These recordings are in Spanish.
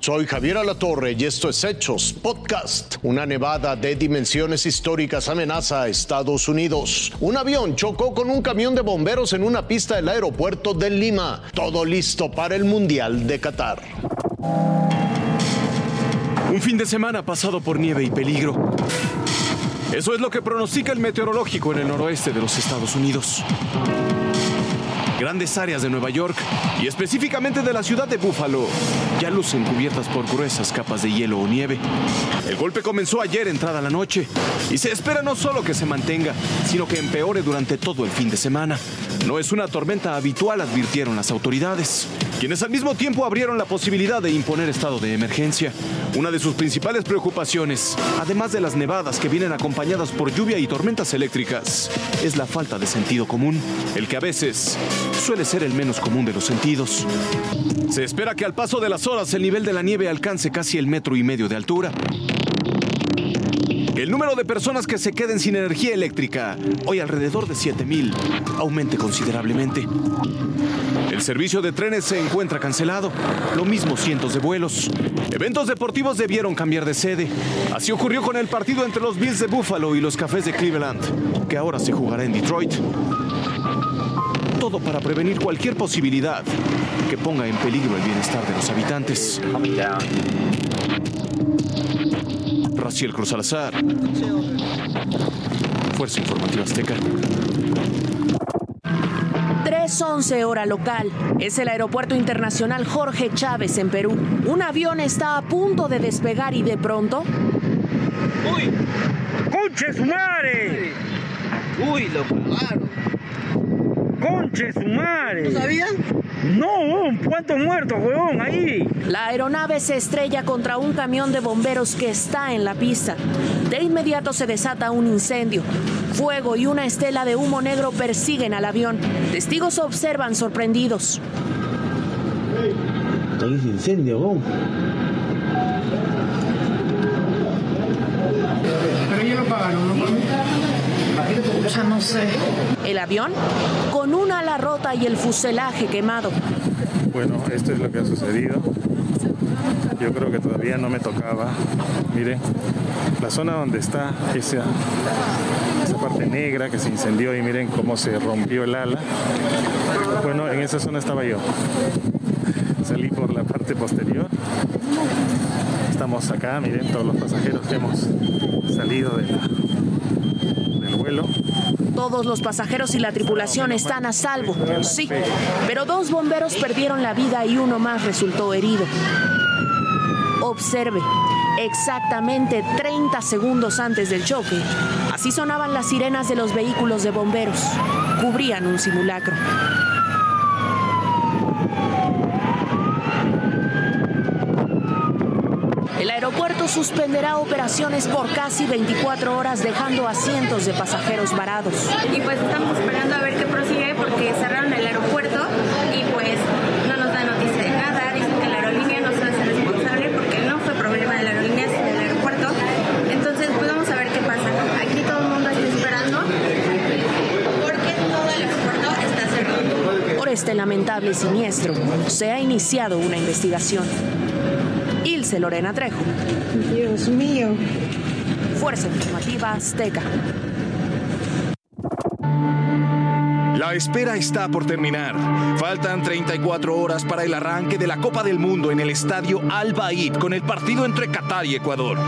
Soy Javier Alatorre y esto es Hechos Podcast. Una nevada de dimensiones históricas amenaza a Estados Unidos. Un avión chocó con un camión de bomberos en una pista del aeropuerto de Lima. Todo listo para el Mundial de Qatar. Un fin de semana pasado por nieve y peligro. Eso es lo que pronostica el meteorológico en el noroeste de los Estados Unidos. Grandes áreas de Nueva York y específicamente de la ciudad de Buffalo ya lucen cubiertas por gruesas capas de hielo o nieve. El golpe comenzó ayer entrada la noche y se espera no solo que se mantenga, sino que empeore durante todo el fin de semana. No es una tormenta habitual, advirtieron las autoridades, quienes al mismo tiempo abrieron la posibilidad de imponer estado de emergencia. Una de sus principales preocupaciones, además de las nevadas que vienen acompañadas por lluvia y tormentas eléctricas, es la falta de sentido común, el que a veces suele ser el menos común de los sentidos. Se espera que al paso de las horas el nivel de la nieve alcance casi el metro y medio de altura. El número de personas que se queden sin energía eléctrica, hoy alrededor de 7.000, aumente considerablemente. El servicio de trenes se encuentra cancelado, lo mismo cientos de vuelos. Eventos deportivos debieron cambiar de sede. Así ocurrió con el partido entre los Bills de Buffalo y los Cafés de Cleveland, que ahora se jugará en Detroit. Todo para prevenir cualquier posibilidad que ponga en peligro el bienestar de los habitantes. Raciel Cruz Salazar. Fuerza Informativa Azteca. 3.11 hora local. Es el aeropuerto internacional Jorge Chávez en Perú. Un avión está a punto de despegar y de pronto... ¡Uy! ¡Conche su madre! ¡Uy, lo claro! ¡Conche su madre! ¿No sabían? No, ¿cuántos muertos, huevón? Ahí. La aeronave se estrella contra un camión de bomberos que está en la pista. De inmediato se desata un incendio. Fuego y una estela de humo negro persiguen al avión. Testigos observan sorprendidos. Hay un incendio, huevón. Pero ellos lo pagaron, ¿no? Ya no sé. El avión con un ala rota y el fuselaje quemado. Bueno, esto es lo que ha sucedido. Yo creo que todavía no me tocaba. Miren, la zona donde está esa, esa parte negra que se incendió y miren cómo se rompió el ala. Bueno, en esa zona estaba yo. Salí por la parte posterior. Estamos acá, miren todos los pasajeros que hemos salido de la- vuelo. Todos los pasajeros y la tripulación están a salvo, sí, pero dos bomberos perdieron la vida y uno más resultó herido. Observe, exactamente 30 segundos antes del choque, así sonaban las sirenas de los vehículos de bomberos. Cubrían un simulacro. El aeropuerto suspenderá operaciones por casi 24 horas dejando a cientos de pasajeros varados. y pues estamos esperando a ver qué prosigue porque cerraron el aeropuerto y pues no nos da noticia de nada, dicen que la aerolínea no se hace responsable porque no fue problema de la aerolínea, sino del aeropuerto. Entonces pues vamos a ver qué pasa. Aquí todo el mundo está esperando porque todo el aeropuerto está cerrado. Por este lamentable siniestro, se ha iniciado una investigación. Ilse Lorena Trejo, Dios mío. Fuerza Informativa Azteca. La espera está por terminar. Faltan 34 horas para el arranque de la Copa del Mundo en el estadio Al Baid con el partido entre Qatar y Ecuador.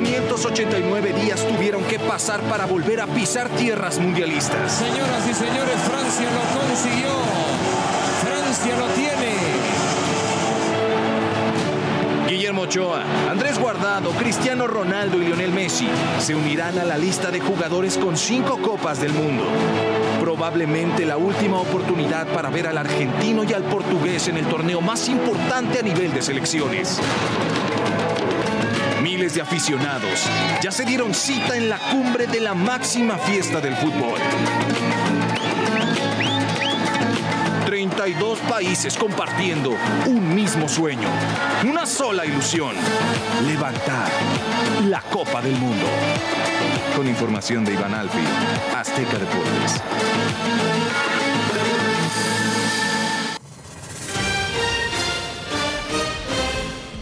1589 días tuvieron que pasar para volver a pisar tierras mundialistas. Señoras y señores, Francia lo consiguió. Francia lo tiene. Guillermo Ochoa, Andrés Guardado, Cristiano Ronaldo y Lionel Messi se unirán a la lista de jugadores con cinco copas del mundo. Probablemente la última oportunidad para ver al argentino y al portugués en el torneo más importante a nivel de selecciones. De aficionados ya se dieron cita en la cumbre de la máxima fiesta del fútbol. 32 países compartiendo un mismo sueño, una sola ilusión, levantar la Copa del Mundo. Con información de Iván Alfi, Azteca Deportes.